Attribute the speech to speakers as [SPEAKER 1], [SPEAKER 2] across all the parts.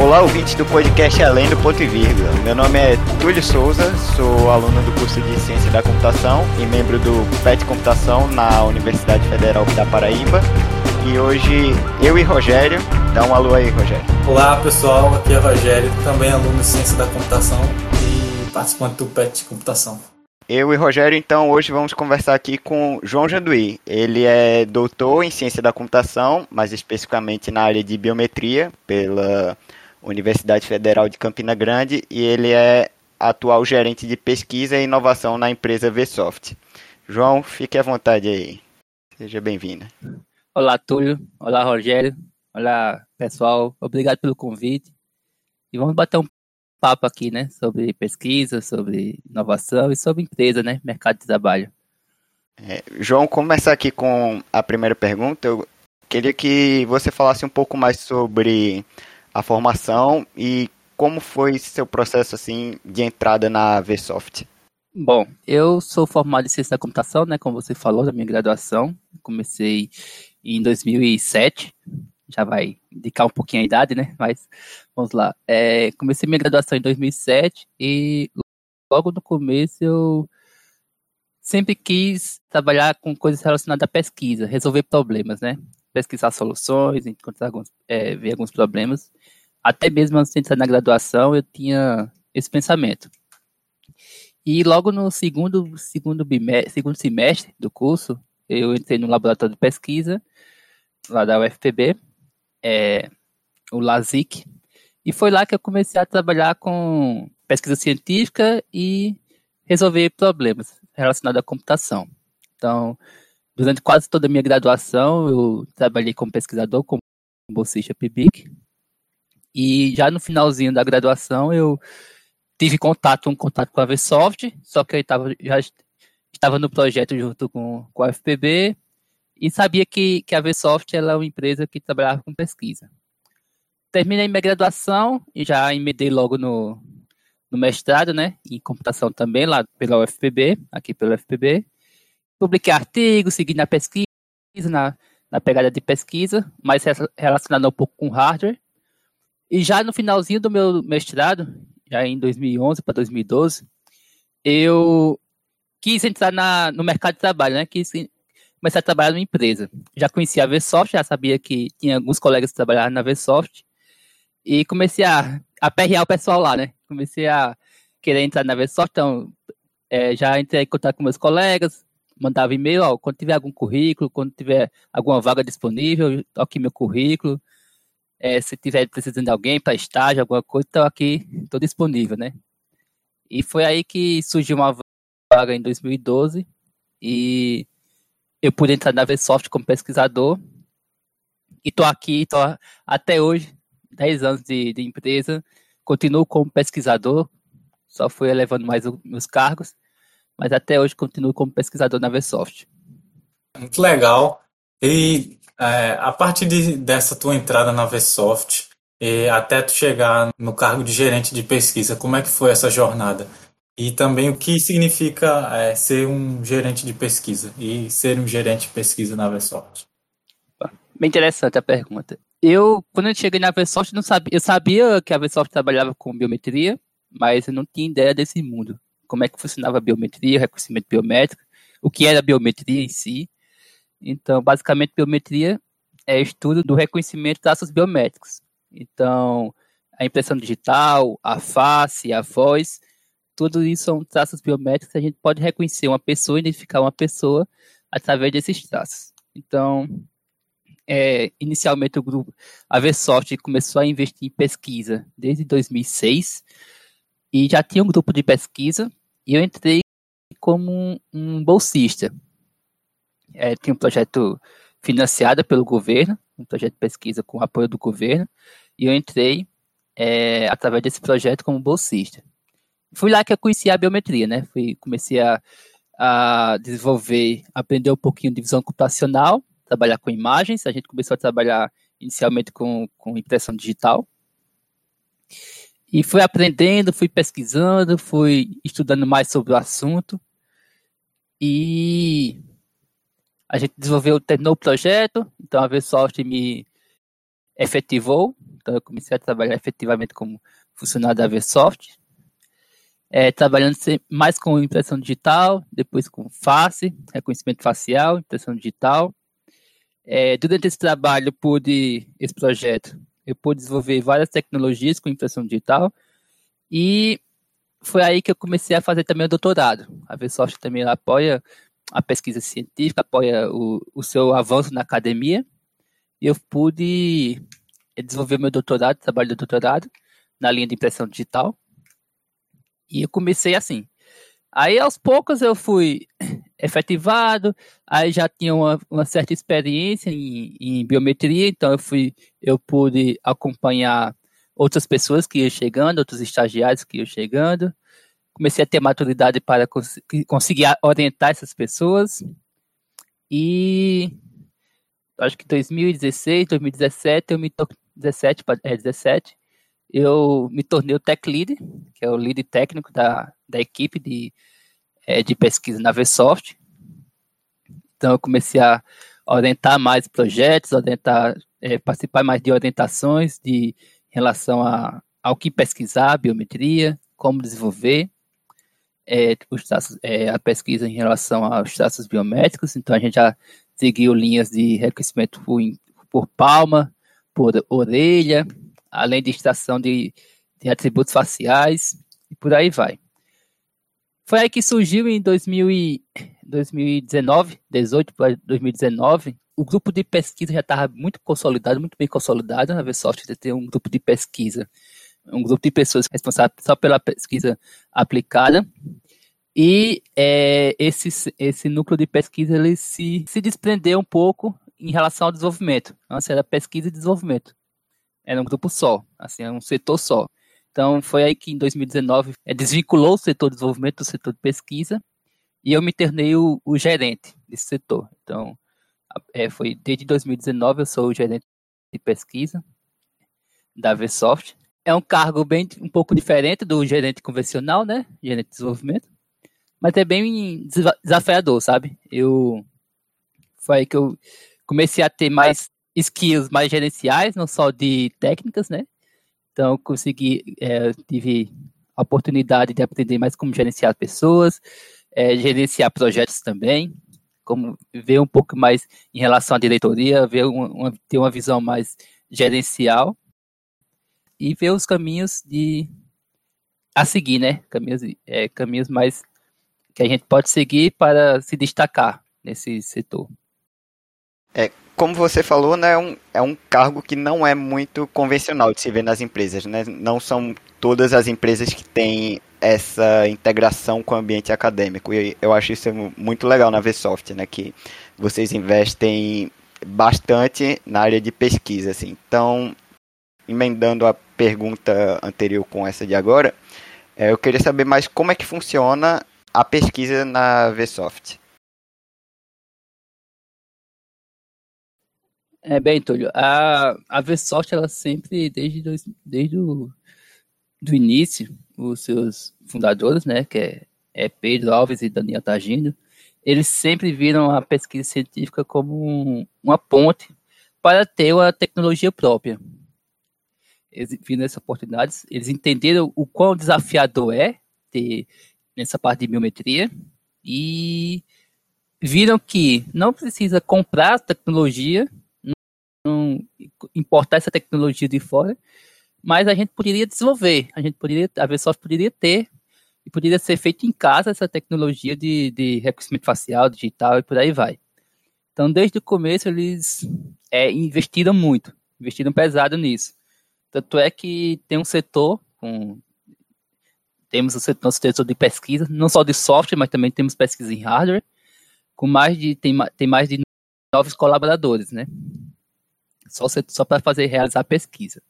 [SPEAKER 1] Olá, ouvintes do podcast Além do Ponto e Vírgula. Meu nome é Túlio Souza, sou aluno do curso de Ciência da Computação e membro do PET Computação na Universidade Federal da Paraíba. E hoje eu e Rogério, dá um alô aí, Rogério.
[SPEAKER 2] Olá pessoal, aqui é Rogério, também aluno de Ciência da Computação e participante do PET Computação.
[SPEAKER 1] Eu e Rogério, então, hoje vamos conversar aqui com João Janduí. Ele é doutor em Ciência da Computação, mais especificamente na área de Biometria, pela Universidade Federal de Campina Grande e ele é atual gerente de pesquisa e inovação na empresa Vsoft. João, fique à vontade aí. Seja bem-vindo.
[SPEAKER 3] Olá, Túlio. Olá, Rogério. Olá, pessoal. Obrigado pelo convite. E vamos bater um papo aqui, né, sobre pesquisa, sobre inovação e sobre empresa, né, mercado de trabalho.
[SPEAKER 1] É, João, começar aqui com a primeira pergunta. Eu queria que você falasse um pouco mais sobre a formação e como foi seu processo assim de entrada na VSoft?
[SPEAKER 3] Bom, eu sou formado em ciência da computação, né, como você falou, da minha graduação. Comecei em 2007, já vai indicar um pouquinho a idade, né, mas vamos lá. É, comecei minha graduação em 2007 e logo no começo eu sempre quis trabalhar com coisas relacionadas à pesquisa, resolver problemas, né? Pesquisar soluções, encontrar alguns, é, ver alguns problemas até mesmo antes de entrar na graduação, eu tinha esse pensamento. E logo no segundo, segundo, bimestre, segundo semestre do curso, eu entrei no laboratório de pesquisa, lá da UFPB, é, o LASIK, e foi lá que eu comecei a trabalhar com pesquisa científica e resolver problemas relacionados à computação. Então, durante quase toda a minha graduação, eu trabalhei como pesquisador, como bolsista PIBIC, e já no finalzinho da graduação eu tive contato, um contato com a Vsoft, só que eu tava, já estava no projeto junto com, com a FPB e sabia que, que a Vsoft ela é uma empresa que trabalhava com pesquisa. Terminei minha graduação e já emendei logo no, no mestrado, né, em computação também, lá pela UFPB, aqui pela UFPB. Publiquei artigos, segui na pesquisa, na, na pegada de pesquisa, mais relacionado um pouco com hardware. E já no finalzinho do meu mestrado, já em 2011 para 2012, eu quis entrar na, no mercado de trabalho, né? Quis começar a trabalhar numa empresa. Já conhecia a Vsoft, já sabia que tinha alguns colegas que trabalhavam na Vsoft. E comecei a, a perrear o pessoal lá, né? Comecei a querer entrar na Vsoft, então é, já entrei em contato com meus colegas, mandava e-mail, ó, quando tiver algum currículo, quando tiver alguma vaga disponível, toque meu currículo. É, se tiver precisando de alguém para estágio, alguma coisa, estou aqui, estou disponível, né? E foi aí que surgiu uma vaga em 2012 e eu pude entrar na Vsoft como pesquisador e estou aqui tô até hoje, 10 anos de, de, empresa, continuo como pesquisador, só fui elevando mais os meus cargos, mas até hoje continuo como pesquisador na Vsoft.
[SPEAKER 2] Muito legal. E é, a partir de, dessa tua entrada na Vsoft e até tu chegar no cargo de gerente de pesquisa, como é que foi essa jornada? E também o que significa é, ser um gerente de pesquisa e ser um gerente de pesquisa na Vsoft?
[SPEAKER 3] Bem interessante a pergunta. Eu, quando eu cheguei na Vsoft, não sabia, eu sabia que a Vsoft trabalhava com biometria, mas eu não tinha ideia desse mundo. Como é que funcionava a biometria, reconhecimento biométrico, o que era a biometria em si. Então, basicamente, biometria é estudo do reconhecimento de traços biométricos. Então, a impressão digital, a face, a voz, tudo isso são traços biométricos a gente pode reconhecer uma pessoa, identificar uma pessoa através desses traços. Então, é, inicialmente o grupo, a começou a investir em pesquisa desde 2006 e já tinha um grupo de pesquisa e eu entrei como um, um bolsista é, tinha um projeto financiado pelo governo, um projeto de pesquisa com apoio do governo, e eu entrei é, através desse projeto como bolsista. Fui lá que eu conheci a biometria, né? Fui, comecei a, a desenvolver, aprender um pouquinho de visão computacional, trabalhar com imagens. A gente começou a trabalhar inicialmente com, com impressão digital. E fui aprendendo, fui pesquisando, fui estudando mais sobre o assunto. E a gente desenvolveu, terminou o projeto, então a Vsoft me efetivou Então eu comecei a trabalhar efetivamente como funcionário da Versoft, é, trabalhando mais com impressão digital, depois com face, reconhecimento facial, impressão digital. É, durante esse trabalho, pude, esse projeto, eu pude desenvolver várias tecnologias com impressão digital e foi aí que eu comecei a fazer também o doutorado. A Versoft também apoia a pesquisa científica, apoia o, o seu avanço na academia e eu pude desenvolver meu doutorado, trabalho de doutorado na linha de impressão digital. E eu comecei assim. Aí aos poucos eu fui efetivado, aí já tinha uma, uma certa experiência em, em, biometria, então eu fui, eu pude acompanhar outras pessoas que iam chegando, outros estagiários que iam chegando. Comecei a ter maturidade para cons conseguir orientar essas pessoas. E acho que 2016, 2017, eu me 17, é 17, eu me tornei o Tech Lead, que é o lead técnico da, da equipe de, é, de pesquisa na Versoft. Então eu comecei a orientar mais projetos, orientar, é, participar mais de orientações de em relação a, ao que pesquisar, biometria, como desenvolver é, os traços, é, a pesquisa em relação aos traços biométricos. Então a gente já seguiu linhas de reconhecimento por, por palma, por orelha, além de extração de, de atributos faciais e por aí vai. Foi aí que surgiu em 2000 e 2019, 18 para 2019, o grupo de pesquisa já estava muito consolidado, muito bem consolidado. Na Versoft tem um grupo de pesquisa, um grupo de pessoas responsáveis só pela pesquisa aplicada. E é, esse, esse núcleo de pesquisa ele se, se desprendeu um pouco em relação ao desenvolvimento. Antes era pesquisa e desenvolvimento era um grupo só, assim, era um setor só. Então foi aí que em 2019 é, desvinculou o setor de desenvolvimento do setor de pesquisa e eu me tornei o, o gerente desse setor. Então é, foi desde 2019 eu sou o gerente de pesquisa da Versoft. É um cargo bem um pouco diferente do gerente convencional, né? Gerente de desenvolvimento, mas é bem desafiador, sabe? Eu foi aí que eu comecei a ter mais skills mais gerenciais, não só de técnicas, né? Então, consegui, é, tive a oportunidade de aprender mais como gerenciar pessoas, é, gerenciar projetos também, como ver um pouco mais em relação à diretoria, ver uma, ter uma visão mais gerencial e ver os caminhos de a seguir, né? Caminhos, é, caminhos mais que a gente pode seguir para se destacar nesse setor.
[SPEAKER 1] É, como você falou, né, é um, é um cargo que não é muito convencional de se ver nas empresas, né? Não são todas as empresas que têm essa integração com o ambiente acadêmico. E eu acho isso muito legal na Vsoft, né, que vocês investem bastante na área de pesquisa, assim. Então, emendando a pergunta anterior com essa de agora, é, eu queria saber mais como é que funciona a pesquisa na Vsoft.
[SPEAKER 3] É, bem, Túlio, a, a Versoft, ela sempre, desde, dois, desde o do início, os seus fundadores, né, que é, é Pedro Alves e Daniel Tagino, eles sempre viram a pesquisa científica como um, uma ponte para ter uma tecnologia própria. Eles viram essa oportunidade, eles entenderam o quão desafiador é ter nessa parte de biometria e viram que não precisa comprar tecnologia não importar essa tecnologia de fora, mas a gente poderia desenvolver, a gente poderia, a Versoft poderia ter e poderia ser feito em casa essa tecnologia de, de reconhecimento facial, digital e por aí vai. Então, desde o começo, eles é, investiram muito, investiram pesado nisso. Tanto é que tem um setor, com, temos o setor, nosso setor de pesquisa, não só de software, mas também temos pesquisa em hardware, com mais de, tem, tem mais de novos colaboradores, né? só, só para fazer realizar a pesquisa.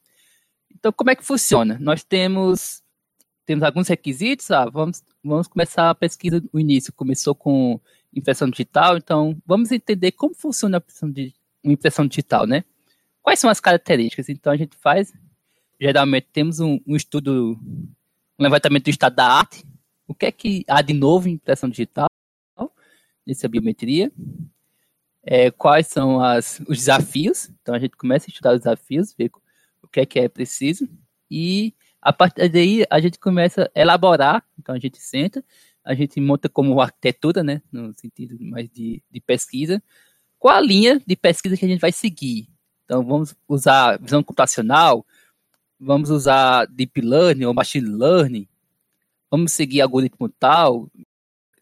[SPEAKER 3] Então, como é que funciona? Nós temos temos alguns requisitos, ah, vamos, vamos começar a pesquisa no início, começou com impressão digital, então vamos entender como funciona a impressão, de, impressão digital, né? Quais são as características? Então a gente faz, geralmente temos um, um estudo, um levantamento do estado da arte, o que é que há de novo em impressão digital, nessa biometria, é, quais são as, os desafios. Então a gente começa a estudar os desafios, ver o que é que é preciso, e a partir daí a gente começa a elaborar, então a gente senta, a gente monta como arquitetura, né, no sentido mais de, de pesquisa, qual a linha de pesquisa que a gente vai seguir. Então vamos usar visão computacional, vamos usar deep learning ou machine learning, vamos seguir algoritmo tal,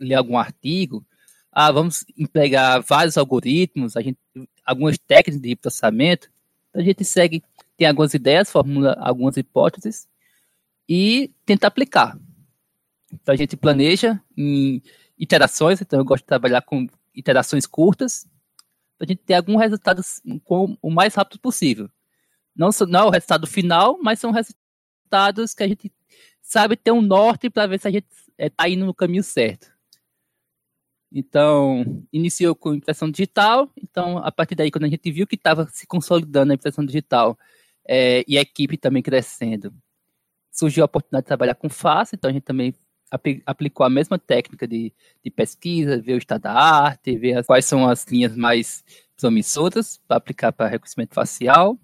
[SPEAKER 3] ler algum artigo, ah, vamos empregar vários algoritmos, a gente, algumas técnicas de processamento, então a gente segue, tem algumas ideias, formula algumas hipóteses e tenta aplicar. Então a gente planeja em iterações, então eu gosto de trabalhar com iterações curtas, para a gente ter algum resultado com o mais rápido possível. Não, não é o resultado final, mas são resultados que a gente sabe ter um norte para ver se a gente está eh, indo no caminho certo. Então, iniciou com impressão digital. Então, a partir daí, quando a gente viu que estava se consolidando a impressão digital é, e a equipe também crescendo, surgiu a oportunidade de trabalhar com face. Então, a gente também aplicou a mesma técnica de, de pesquisa, ver o estado da arte, ver as, quais são as linhas mais promissoras para aplicar para reconhecimento facial.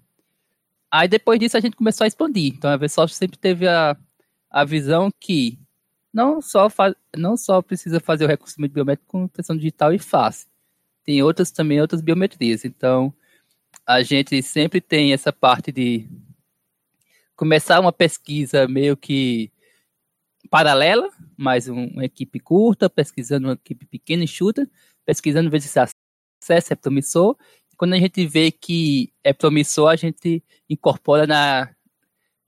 [SPEAKER 3] Aí, depois disso, a gente começou a expandir. Então, a Vsoft sempre teve a, a visão que não só, faz, não só precisa fazer o reconhecimento biométrico com impressão digital e face. Tem outras também, outras biometrias. Então, a gente sempre tem essa parte de começar uma pesquisa meio que paralela, mas uma equipe curta, pesquisando uma equipe pequena e chuta, pesquisando ver se acesso é promissor. Quando a gente vê que é promissor, a gente incorpora na,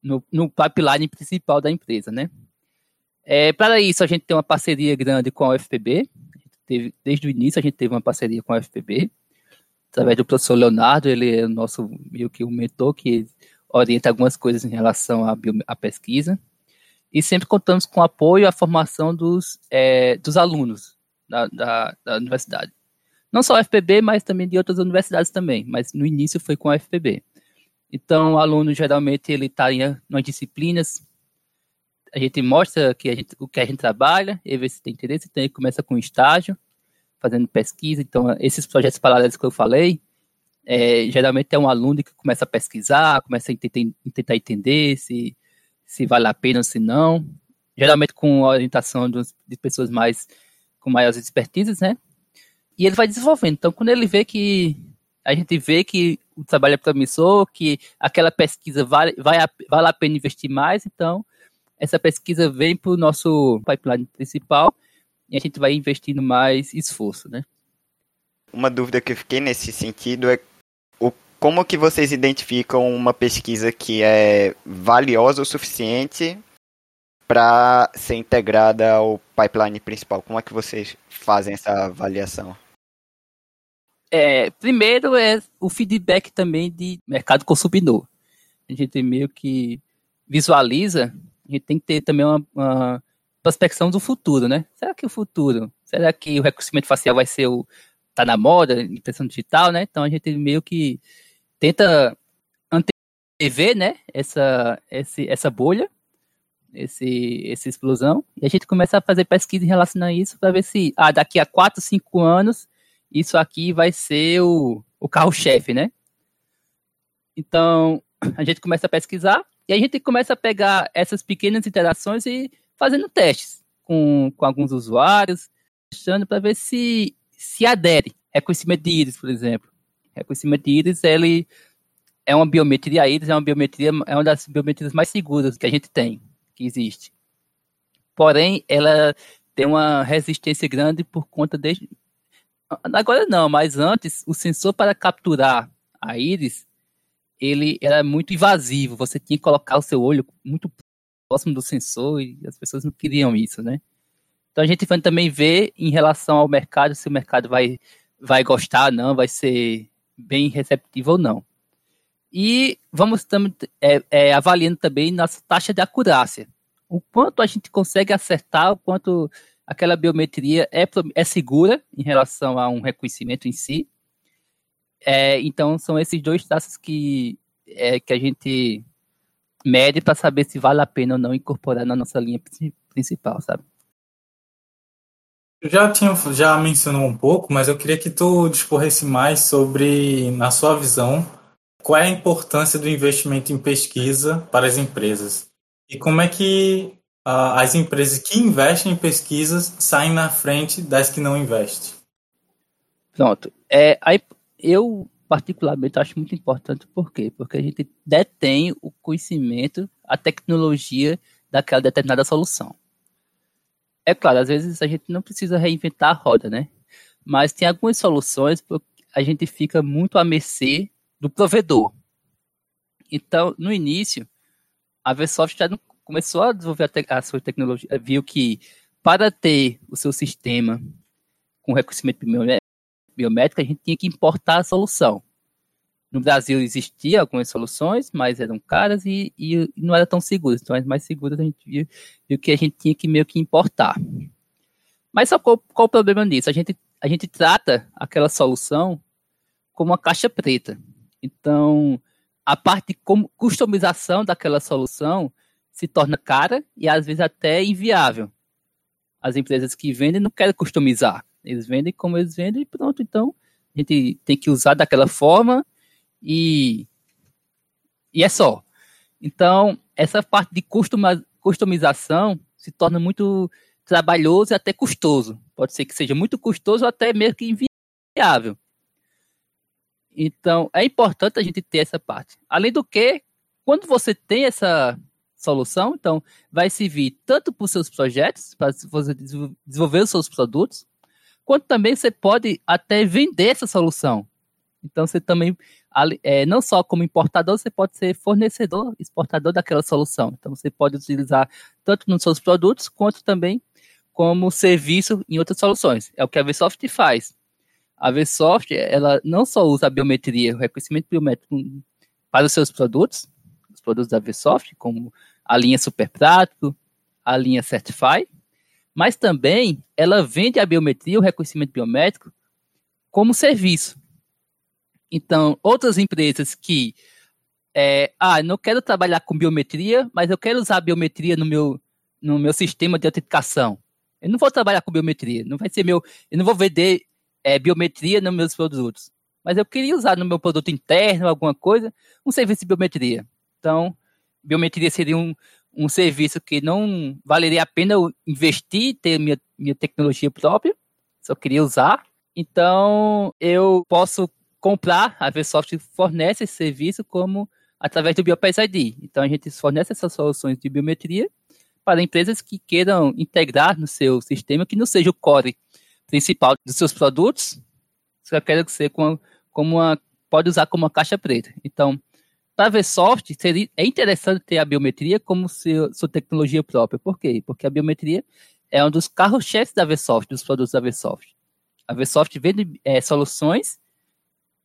[SPEAKER 3] no, no pipeline principal da empresa, né? É, para isso, a gente tem uma parceria grande com a UFPB. Teve, desde o início, a gente teve uma parceria com a UFPB, através do professor Leonardo, ele é o nosso meio que o mentor que orienta algumas coisas em relação à, bio, à pesquisa. E sempre contamos com o apoio a formação dos, é, dos alunos da, da, da, universidade. Não só a UFPB, mas também de outras universidades também, mas no início foi com a UFPB. Então, o aluno geralmente ele está em umas disciplinas a gente mostra que a gente, o que a gente trabalha, e vê se tem interesse, então começa com estágio, fazendo pesquisa, então esses projetos paralelos que eu falei, é, geralmente é um aluno que começa a pesquisar, começa a tentar, tentar entender se, se vale a pena ou se não, geralmente com a orientação de pessoas mais com maiores expertises, né? E ele vai desenvolvendo. Então, quando ele vê que a gente vê que o trabalho é promissor, que aquela pesquisa vale, vai, vale a pena investir mais, então essa pesquisa vem para o nosso pipeline principal e a gente vai investindo mais esforço, né?
[SPEAKER 1] Uma dúvida que eu fiquei nesse sentido é o, como que vocês identificam uma pesquisa que é valiosa o suficiente para ser integrada ao pipeline principal? Como é que vocês fazem essa avaliação?
[SPEAKER 3] É, primeiro é o feedback também de mercado consumidor. A gente meio que visualiza a gente tem que ter também uma, uma prospecção do futuro, né? Será que o futuro, será que o reconhecimento facial vai ser o tá na moda, impressão digital, né? Então a gente meio que tenta antever, né, essa esse, essa bolha, esse essa explosão, e a gente começa a fazer pesquisa em relação a isso para ver se ah, daqui a 4, 5 anos isso aqui vai ser o, o carro-chefe, né? Então, a gente começa a pesquisar e a gente começa a pegar essas pequenas interações e fazendo testes com, com alguns usuários, testando para ver se se adere. Reconhecimento de íris, por exemplo. Reconhecimento de íris, ele é uma biometria, a íris é uma biometria, é uma das biometrias mais seguras que a gente tem, que existe. Porém, ela tem uma resistência grande por conta de agora não, mas antes o sensor para capturar a íris ele era muito invasivo. Você tinha que colocar o seu olho muito próximo do sensor e as pessoas não queriam isso, né? Então a gente vai também ver em relação ao mercado se o mercado vai, vai gostar, não, vai ser bem receptivo ou não. E vamos também é, é, avaliando também nossa taxa de acurácia. O quanto a gente consegue acertar, o quanto aquela biometria é, é segura em relação a um reconhecimento em si é, então são esses dois traços que, é, que a gente mede para saber se vale a pena ou não incorporar na nossa linha principal, sabe?
[SPEAKER 2] Eu já tinha já mencionou um pouco, mas eu queria que tu discorresse mais sobre, na sua visão, qual é a importância do investimento em pesquisa para as empresas? E como é que as empresas que investem em pesquisas saem na frente das que não investem?
[SPEAKER 3] Pronto. É, aí eu, particularmente, acho muito importante. Por quê? Porque a gente detém o conhecimento, a tecnologia daquela determinada solução. É claro, às vezes a gente não precisa reinventar a roda, né? Mas tem algumas soluções que a gente fica muito à mercê do provedor. Então, no início, a Versoft já começou a desenvolver a, a sua tecnologia, viu que para ter o seu sistema com reconhecimento biométrico, a gente tinha que importar a solução. No Brasil existiam algumas soluções, mas eram caras e, e não eram tão seguras. Então, as mais seguras a gente viu, viu, que a gente tinha que meio que importar. Mas só qual, qual o problema disso? A gente, a gente trata aquela solução como uma caixa preta. Então, a parte de customização daquela solução se torna cara e às vezes até inviável. As empresas que vendem não querem customizar. Eles vendem como eles vendem e pronto. Então, a gente tem que usar daquela forma e, e é só. Então, essa parte de customização se torna muito trabalhoso e até custoso. Pode ser que seja muito custoso ou até mesmo que inviável. Então, é importante a gente ter essa parte. Além do que, quando você tem essa solução, então, vai servir tanto para os seus projetos, para você desenvolver os seus produtos, quanto também você pode até vender essa solução. Então, você também, é, não só como importador, você pode ser fornecedor, exportador daquela solução. Então, você pode utilizar tanto nos seus produtos, quanto também como serviço em outras soluções. É o que a Vsoft faz. A Vsoft, ela não só usa a biometria, o reconhecimento biométrico para os seus produtos, os produtos da Vsoft, como a linha Super Prático, a linha Certify, mas também ela vende a biometria, o reconhecimento biométrico, como serviço. Então, outras empresas que, é, ah, não quero trabalhar com biometria, mas eu quero usar a biometria no meu, no meu sistema de autenticação. Eu não vou trabalhar com biometria, não vai ser meu, eu não vou vender é, biometria nos meus produtos. Mas eu queria usar no meu produto interno, alguma coisa, um serviço de biometria. Então, biometria seria um, um serviço que não valeria a pena investir, ter minha, minha tecnologia própria, só queria usar. Então, eu posso comprar, a Versoft fornece esse serviço como através do BioPass ID. Então, a gente fornece essas soluções de biometria para empresas que queiram integrar no seu sistema, que não seja o core principal dos seus produtos, você quer ser como, como uma, pode usar como uma caixa preta. Então, para a Versoft, seria, é interessante ter a biometria como seu, sua tecnologia própria. Por quê? Porque a biometria é um dos carros-chefes da Versoft, dos produtos da Versoft. A Versoft vende é, soluções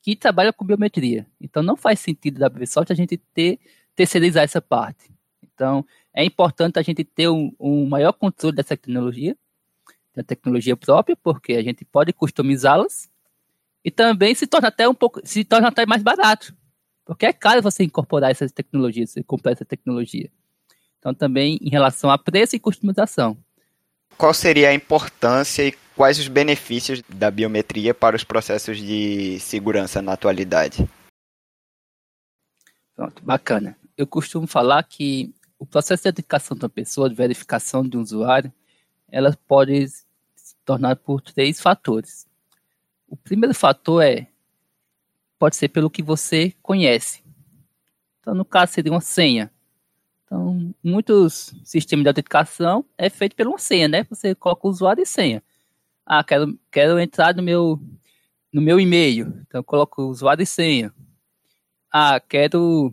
[SPEAKER 3] que trabalham com biometria. Então, não faz sentido da Versoft a gente ter, terceirizar essa parte. Então, é importante a gente ter um, um maior controle dessa tecnologia da tecnologia própria, porque a gente pode customizá-las e também se torna até um pouco, se torna até mais barato, porque é caro você incorporar essas tecnologias, você comprar essa tecnologia. Então também em relação a preço e customização.
[SPEAKER 1] Qual seria a importância e quais os benefícios da biometria para os processos de segurança na atualidade?
[SPEAKER 3] Pronto, bacana. Eu costumo falar que o processo de identificação de uma pessoa, de verificação de um usuário, ela pode se tornar por três fatores. O primeiro fator é pode ser pelo que você conhece. Então, no caso, seria uma senha. Então, muitos sistemas de autenticação é feito pela uma senha, né? Você coloca o usuário e senha. Ah, quero, quero entrar no meu, no meu e-mail. Então, eu coloco usuário e senha. Ah, quero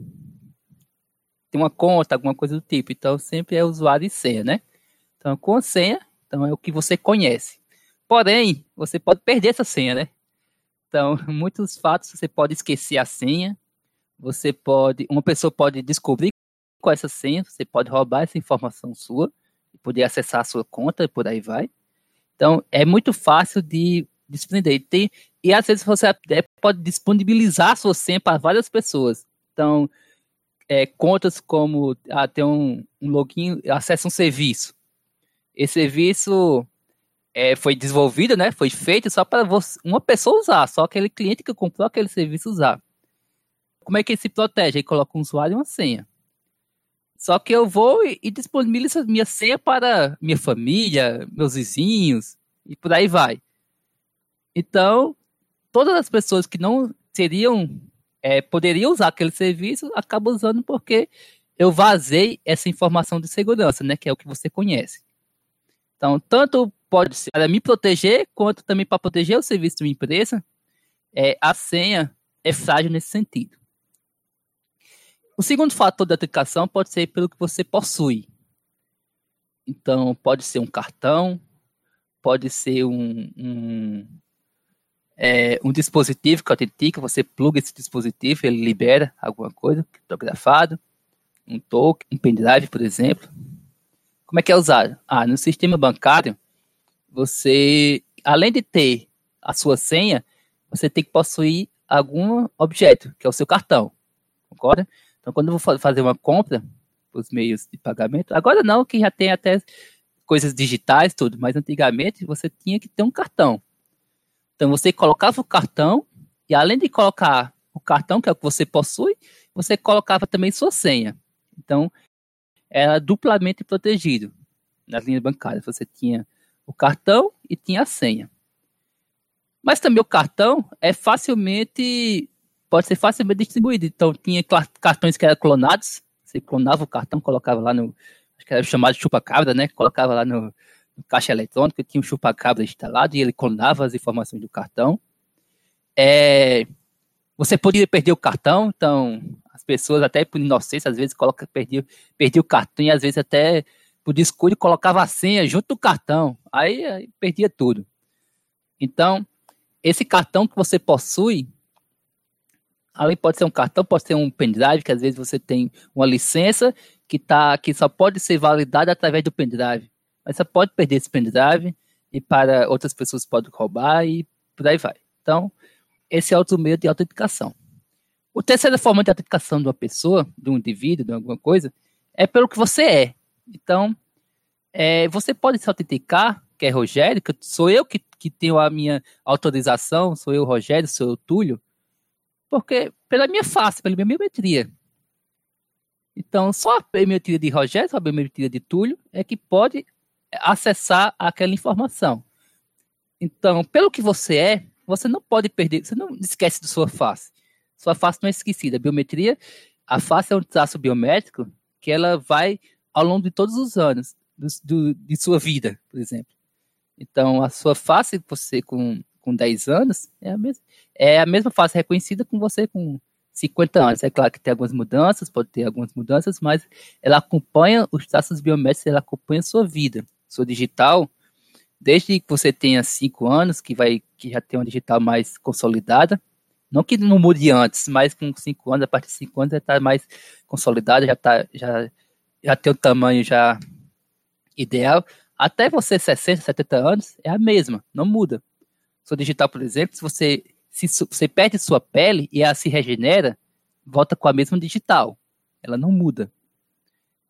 [SPEAKER 3] ter uma conta, alguma coisa do tipo. Então, sempre é usuário e senha, né? Então, com a senha, então é o que você conhece. Porém, você pode perder essa senha, né? Então, muitos fatos você pode esquecer a senha, você pode, uma pessoa pode descobrir é essa senha, você pode roubar essa informação sua e poder acessar a sua conta e por aí vai. Então, é muito fácil de desprender. Tem, e às vezes você até pode disponibilizar a sua senha para várias pessoas. Então, é, contas como ah, ter um, um login, acessa um serviço. Esse serviço é, foi desenvolvido, né? Foi feito só para uma pessoa usar, só aquele cliente que comprou aquele serviço usar. como é que ele se protege? Ele coloca um usuário e uma senha. Só que eu vou e, e disponibilizo minha senha para minha família, meus vizinhos e por aí vai. Então, todas as pessoas que não seriam, é, poderiam usar aquele serviço, acabam usando porque eu vazei essa informação de segurança, né, que é o que você conhece. Então, tanto pode ser para me proteger, quanto também para proteger o serviço de uma empresa, é, a senha é frágil nesse sentido. O segundo fator da autenticação pode ser pelo que você possui. Então, pode ser um cartão, pode ser um, um, é, um dispositivo que autentica, você pluga esse dispositivo, ele libera alguma coisa criptografado, um token, um pendrive, por exemplo. Como é que é usado? Ah, no sistema bancário, você, além de ter a sua senha, você tem que possuir algum objeto, que é o seu cartão, concorda? Então, quando eu vou fazer uma compra, os meios de pagamento, agora não, que já tem até coisas digitais, tudo, mas antigamente você tinha que ter um cartão. Então, você colocava o cartão, e além de colocar o cartão, que é o que você possui, você colocava também sua senha. Então, era duplamente protegido nas linhas bancárias. Você tinha o cartão e tinha a senha. Mas também o cartão é facilmente pode ser facilmente distribuído. Então, tinha cartões que eram clonados, você clonava o cartão, colocava lá no, acho que era chamado chupa-cabra, né? Colocava lá no, no caixa eletrônico, tinha um chupa-cabra instalado e ele clonava as informações do cartão. É, você podia perder o cartão, então as pessoas até por inocência às vezes coloca perdia, perdia o cartão e às vezes até por descuido colocava a senha junto do cartão, aí, aí perdia tudo. Então, esse cartão que você possui, além pode ser um cartão, pode ser um pendrive, que às vezes você tem uma licença que, tá, que só pode ser validada através do pendrive. Mas você pode perder esse pendrive e para outras pessoas podem roubar e por aí vai. Então, esse é outro meio de autenticação. O terceira forma de autenticação de uma pessoa, de um indivíduo, de alguma coisa, é pelo que você é. Então, é, você pode se autenticar, que é Rogério, que sou eu que, que tenho a minha autorização, sou eu, Rogério, sou eu, Túlio, porque pela minha face, pela minha biometria. Então, só a biometria de Rogério, só a biometria de Túlio é que pode acessar aquela informação. Então, pelo que você é, você não pode perder, você não esquece de sua face. Sua face não é esquecida. A biometria, a face é um traço biométrico que ela vai ao longo de todos os anos do, do, de sua vida, por exemplo. Então, a sua face, você com com 10 anos, é a, mesma, é a mesma face reconhecida com você com 50 anos. É claro que tem algumas mudanças, pode ter algumas mudanças, mas ela acompanha os traços biométricos, ela acompanha a sua vida. Sua digital, desde que você tenha 5 anos, que vai que já tem uma digital mais consolidada, não que não mude antes, mas com 5 anos, a partir de 5 anos já está mais consolidada, já, tá, já, já tem o tamanho já ideal. Até você 60, 70 anos, é a mesma, não muda sua digital, por exemplo, se você, se você perde sua pele e ela se regenera, volta com a mesma digital. Ela não muda.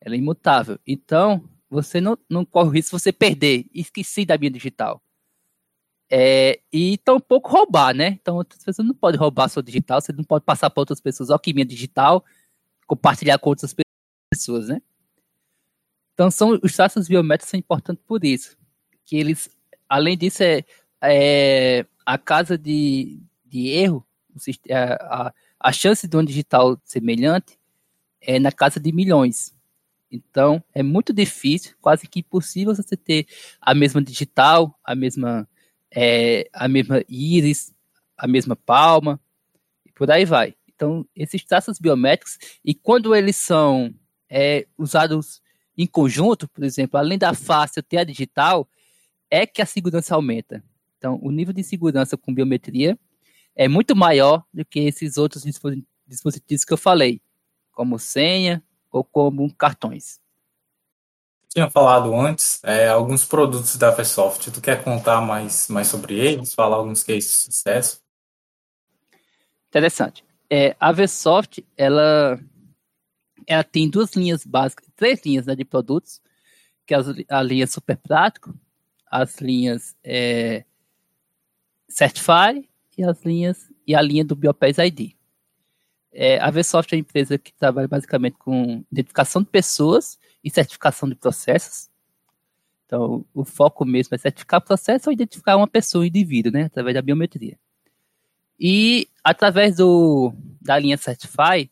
[SPEAKER 3] Ela é imutável. Então, você não, não corre o risco de você perder. Esqueci da minha digital. É, e tampouco roubar, né? Então, outras pessoas não podem roubar sua digital, você não pode passar para outras pessoas, ó, que minha digital, compartilhar com outras pessoas, né? Então, são, os traços biométricos são importantes por isso. Que eles, além disso, é, é, a casa de, de erro, a, a, chance de um digital semelhante é na casa de milhões. Então, é muito difícil, quase que impossível você ter a mesma digital, a mesma, é, a mesma íris, a mesma palma, e por aí vai. Então, esses traços biométricos, e quando eles são é, usados em conjunto, por exemplo, além da face ter a digital, é que a segurança aumenta. Então, o nível de segurança com biometria é muito maior do que esses outros dispositivos que eu falei, como senha ou como cartões.
[SPEAKER 2] Tinha falado antes é, alguns produtos da Versoft. Tu quer contar mais, mais sobre eles? Falar alguns cases de sucesso?
[SPEAKER 3] Interessante. É, a Versoft, ela, ela tem duas linhas básicas, três linhas né, de produtos, que é a linha Super Prático, as linhas é, Certify e as linhas e a linha do Biopass ID. É, a Vsoft é uma empresa que trabalha basicamente com identificação de pessoas e certificação de processos. Então, o foco mesmo é certificar processo ou identificar uma pessoa, um indivíduo, né, através da biometria. E através do, da linha Certify,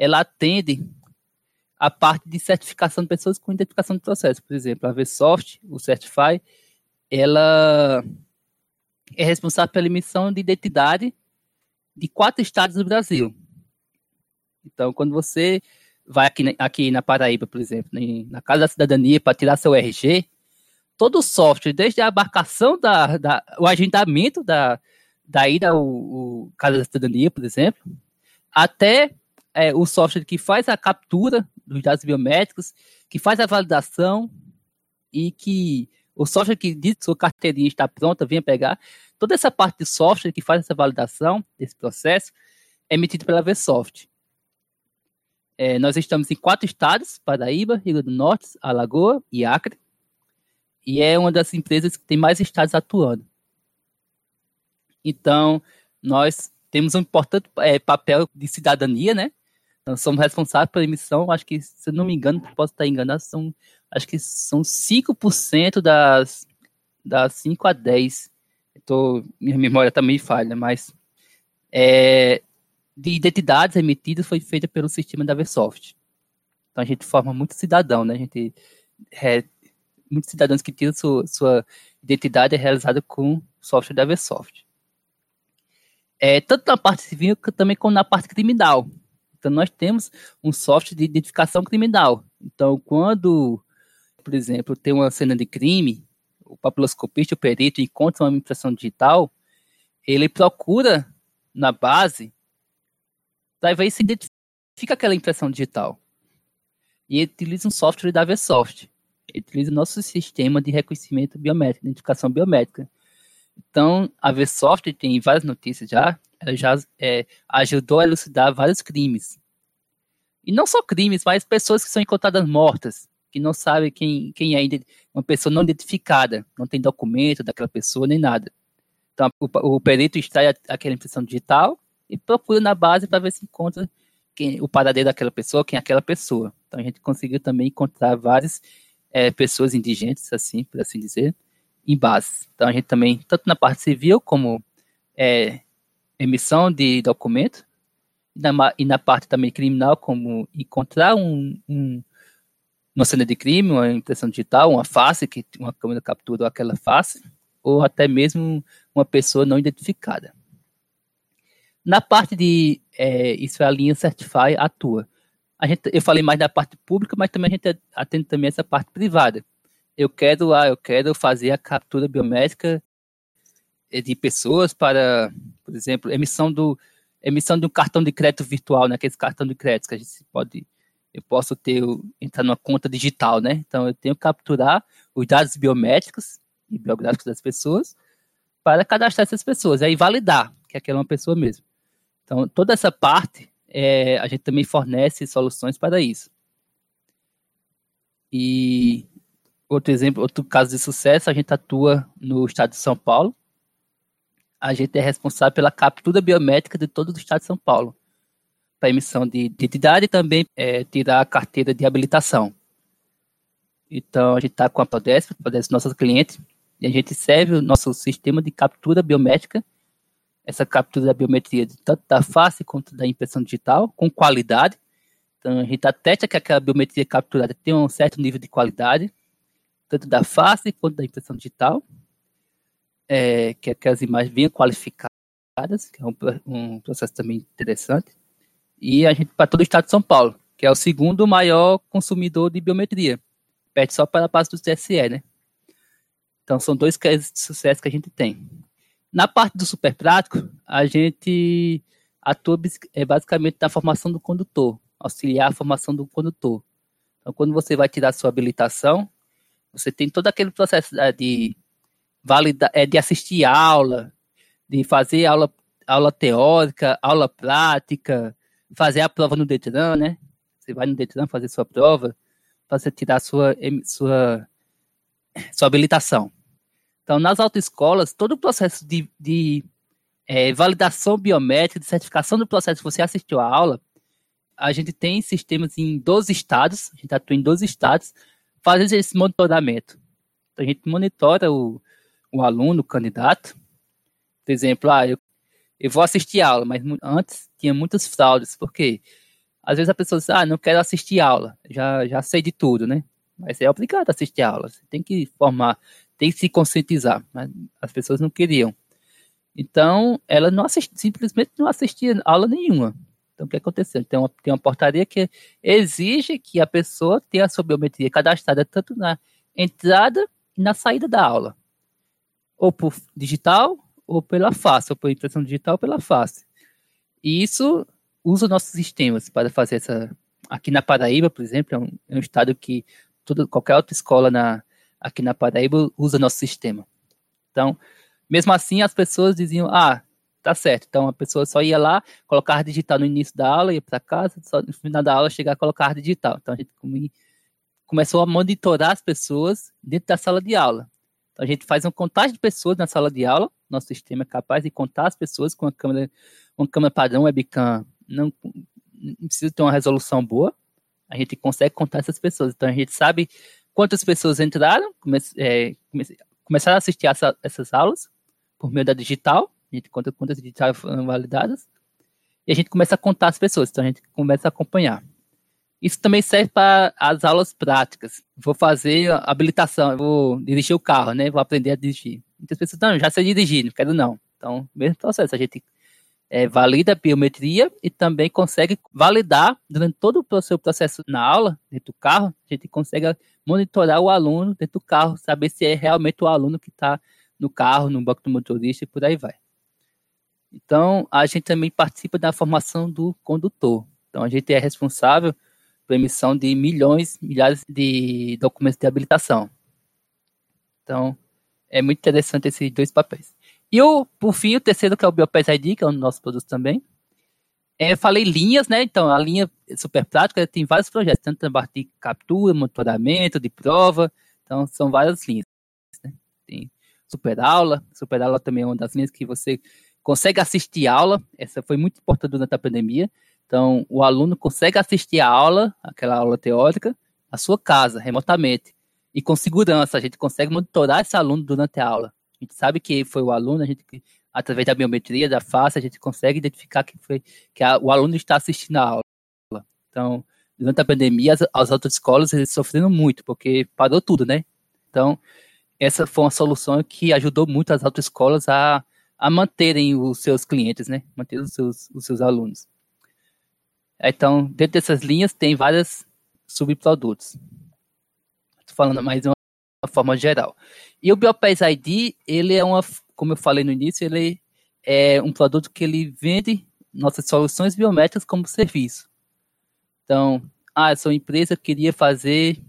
[SPEAKER 3] ela atende a parte de certificação de pessoas com identificação de processo. Por exemplo, a Vsoft, o Certify, ela é responsável pela emissão de identidade de quatro estados do Brasil. Então, quando você vai aqui, aqui na Paraíba, por exemplo, na Casa da Cidadania para tirar seu RG, todo o software, desde a abarcação da, da o agendamento da, da ida ao, ao Casa da Cidadania, por exemplo, até é, o software que faz a captura dos dados biométricos, que faz a validação e que o software que diz que sua carteirinha está pronta, venha pegar. Toda essa parte de software que faz essa validação desse processo é emitido pela Vsoft. É, nós estamos em quatro estados, Paraíba, Rio do Norte, Alagoa e Acre. E é uma das empresas que tem mais estados atuando. Então, nós temos um importante é, papel de cidadania, né? Nós somos responsáveis pela emissão, acho que, se eu não me engano, posso estar enganado, são, acho que são 5% das, das 5 a 10. Tô, minha memória também tá falha, mas é, de identidades emitidas foi feita pelo sistema da Versoft. Então a gente forma muito cidadão, né? A gente é, muitos cidadãos que tiram sua, sua identidade é realizada com software da Versoft. É, tanto na parte civil também como na parte criminal. Então, nós temos um software de identificação criminal. Então, quando, por exemplo, tem uma cena de crime, o papiloscopista, o perito, encontra uma impressão digital, ele procura na base para ver se identifica aquela impressão digital. E ele utiliza um software da Versoft. Ele utiliza o nosso sistema de reconhecimento biométrico, identificação biométrica. Então, a Versoft tem várias notícias já, ela já é, ajudou a elucidar vários crimes. E não só crimes, mas pessoas que são encontradas mortas, que não sabem quem, quem é uma pessoa não identificada, não tem documento daquela pessoa nem nada. Então o, o perito extrai aquela impressão digital e procura na base para ver se encontra quem, o paradeiro daquela pessoa, quem é aquela pessoa. Então a gente conseguiu também encontrar várias é, pessoas indigentes, assim, por assim dizer, em base. Então a gente também, tanto na parte civil como é, emissão de documento, e na, e na, parte também criminal, como encontrar um, um, uma cena de crime, uma impressão digital, uma face, que uma câmera captura aquela face, ou até mesmo uma pessoa não identificada. Na parte de é, isso é a linha Certify atua. A gente, eu falei mais da parte pública, mas também a gente atende também essa parte privada. Eu quero, ah, eu quero fazer a captura biométrica de pessoas para, por exemplo, emissão do emissão de um cartão de crédito virtual, né? Aqueles cartão de crédito que a gente pode eu posso ter entrar numa conta digital, né? Então eu tenho que capturar os dados biométricos e biográficos das pessoas para cadastrar essas pessoas, aí validar que aquela é uma pessoa mesmo. Então toda essa parte é, a gente também fornece soluções para isso. E outro exemplo, outro caso de sucesso, a gente atua no estado de São Paulo, a gente é responsável pela captura biométrica de todo o estado de São Paulo, para emissão de identidade e também é, tirar a carteira de habilitação. Então, a gente está com a Prodesp, a Prodesp nossos clientes, e a gente serve o nosso sistema de captura biométrica, essa captura da biometria tanto da face quanto da impressão digital, com qualidade. Então, a gente atesta que aquela biometria capturada tem um certo nível de qualidade, tanto da face quanto da impressão digital é, que aquelas imagens venham qualificadas, que é um, um processo também interessante. E a gente para todo o estado de São Paulo, que é o segundo maior consumidor de biometria. Pede só para a parte do TSE, né? Então são dois casos de sucesso que a gente tem. Na parte do super prático, a gente atua é, basicamente na formação do condutor, auxiliar a formação do condutor. Então, quando você vai tirar sua habilitação, você tem todo aquele processo de valida, é, de assistir aula, de fazer aula, aula teórica, aula prática, fazer a prova no Detran, né? Você vai no Detran fazer sua prova, para você tirar sua, sua, sua habilitação. Então, nas autoescolas, todo o processo de, de é, validação biométrica, de certificação do processo você assistiu à aula, a gente tem sistemas em 12 estados, a gente atua em 12 estados, fazendo esse monitoramento. Então, a gente monitora o, o aluno, o candidato. Por exemplo, ah, eu, eu vou assistir aula, mas antes tinha muitas fraudes. Por quê? Às vezes a pessoa diz, ah, não quero assistir aula, já, já sei de tudo, né? Mas é obrigado a assistir aula, você tem que formar, tem que se conscientizar. Mas as pessoas não queriam. Então, ela não assist, simplesmente não assistia aula nenhuma. Então, o que aconteceu? Tem uma, tem uma portaria que exige que a pessoa tenha a sua biometria cadastrada tanto na entrada e na saída da aula. Ou por digital, ou pela face, ou por impressão digital ou pela face. E isso usa nossos sistemas para fazer essa. Aqui na Paraíba, por exemplo, é um, é um estado que tudo, qualquer outra escola na, aqui na Paraíba usa nosso sistema. Então, mesmo assim, as pessoas diziam: ah, tá certo. Então a pessoa só ia lá, colocava digital no início da aula, ia para casa, só no final da aula chegar a colocar digital. Então a gente começou a monitorar as pessoas dentro da sala de aula. A gente faz uma contagem de pessoas na sala de aula. Nosso sistema é capaz de contar as pessoas com uma câmera, uma câmera padrão webcam. Não, não precisa ter uma resolução boa. A gente consegue contar essas pessoas. Então a gente sabe quantas pessoas entraram, come, é, come, começaram a assistir essa, essas aulas por meio da digital a gente conta quantas digitais foram validadas, e a gente começa a contar as pessoas, então a gente começa a acompanhar. Isso também serve para as aulas práticas. Vou fazer habilitação, vou dirigir o carro, né? Vou aprender a dirigir. Muitas pessoas, não, já sei dirigir, não quero não. Então, mesmo processo, a gente é, valida a biometria e também consegue validar durante todo o seu processo na aula, dentro do carro, a gente consegue monitorar o aluno dentro do carro, saber se é realmente o aluno que está no carro, no banco do motorista e por aí vai. Então, a gente também participa da formação do condutor. Então, a gente é responsável pela emissão de milhões, milhares de documentos de habilitação. Então, é muito interessante esses dois papéis. E o, por fim, o terceiro, que é o Biopes ID, que é o nosso produto também. É, falei linhas, né? Então, a linha super prática tem vários projetos, tanto na parte de captura, monitoramento, de prova. Então, são várias linhas. Né? Tem super aula. Super aula também é uma das linhas que você consegue assistir aula, essa foi muito importante durante a pandemia. Então, o aluno consegue assistir a aula, aquela aula teórica, na sua casa, remotamente. E com segurança, a gente consegue monitorar esse aluno durante a aula. A gente sabe que foi o aluno, a gente, através da biometria, da face, a gente consegue identificar que, foi, que a, o aluno está assistindo a aula. Então, durante a pandemia, as, as outras escolas sofreram muito, porque parou tudo, né? Então, essa foi uma solução que ajudou muito as autoescolas a a manterem os seus clientes, né? Manter os seus, os seus alunos. Então, dentro dessas linhas tem vários subprodutos. Estou falando mais de uma forma geral. E o Biopes ID, ele é uma, como eu falei no início, ele é um produto que ele vende nossas soluções biométricas como serviço. Então, ah, eu sou empresa que queria fazer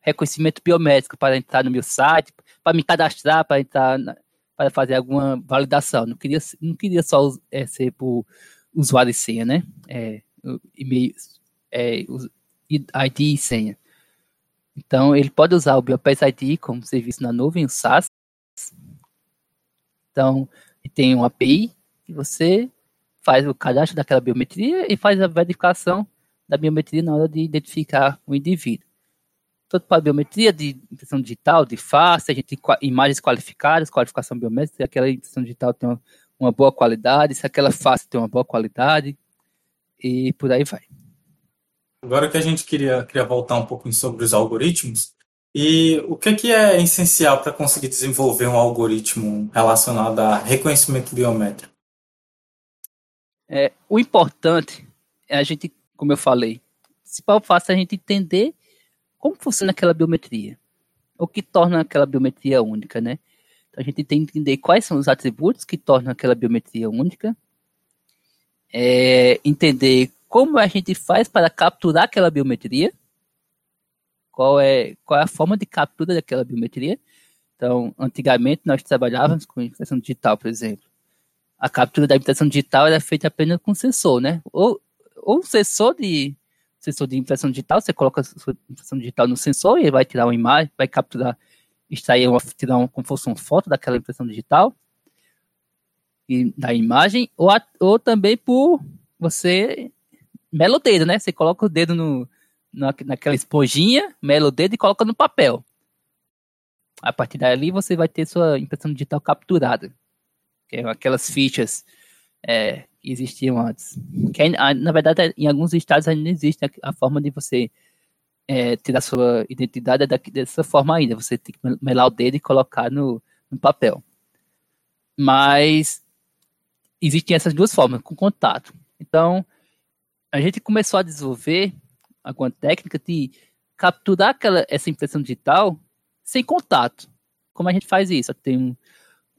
[SPEAKER 3] reconhecimento biométrico para entrar no meu site, para me cadastrar, para entrar na, para fazer alguma validação. Não queria, não queria só é, ser por usuário e senha, né? É, e-mail, é, ID e senha. Então, ele pode usar o Biopes ID como serviço na nuvem, o SaaS. Então, tem um API que você faz o cadastro daquela biometria e faz a verificação da biometria na hora de identificar o indivíduo tanto para biometria de impressão digital, de face, a gente imagens qualificadas, qualificação biométrica, se aquela impressão digital tem uma, uma boa qualidade, se aquela face tem uma boa qualidade, e por aí vai.
[SPEAKER 2] Agora que a gente queria, queria voltar um pouquinho sobre os algoritmos, e o que, que é essencial para conseguir desenvolver um algoritmo relacionado a reconhecimento biométrico?
[SPEAKER 3] É, o importante é a gente, como eu falei, principal fácil é a gente entender como funciona aquela biometria? O que torna aquela biometria única, né? Então a gente tem que entender quais são os atributos que tornam aquela biometria única, é, entender como a gente faz para capturar aquela biometria, qual é, qual é a forma de captura daquela biometria. Então, antigamente nós trabalhávamos com impressão digital, por exemplo. A captura da impressão digital era feita apenas com sensor, né? Ou, ou sensor de sensor de impressão digital, você coloca a sua impressão digital no sensor e ele vai tirar uma imagem, vai capturar, extrair uma, tirar uma, como fosse uma foto daquela impressão digital. Da imagem, ou, a, ou também por você mela o dedo, né? Você coloca o dedo no, na, naquela esponjinha, mela o dedo e coloca no papel. A partir dali você vai ter sua impressão digital capturada. Que é aquelas fichas é, que existiam antes. Que, na verdade, em alguns estados ainda existe a, forma de você é, tirar sua identidade daqui, dessa forma ainda. Você tem que melar o dedo e colocar no, no papel. Mas existem essas duas formas, com contato. Então, a gente começou a desenvolver alguma técnica de capturar aquela, essa impressão digital sem contato. Como a gente faz isso? Tem um,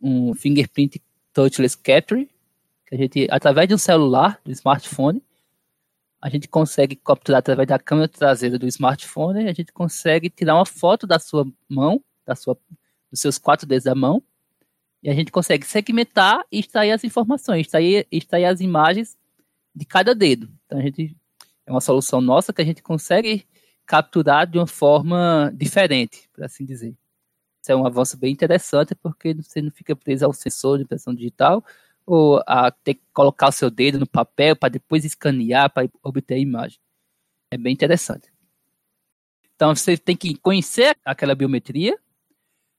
[SPEAKER 3] um fingerprint touchless capture, que a gente, através de um celular, do smartphone, a gente consegue capturar através da câmera traseira do smartphone, a gente consegue tirar uma foto da sua mão, da sua, dos seus quatro dedos da mão, e a gente consegue segmentar e extrair as informações, extrair, extrair as imagens de cada dedo. Então a gente é uma solução nossa que a gente consegue capturar de uma forma diferente, por assim dizer. Isso é um avanço bem interessante porque você não fica preso ao sensor de impressão digital ou a ter que colocar o seu dedo no papel para depois escanear para obter a imagem. É bem interessante. Então você tem que conhecer aquela biometria,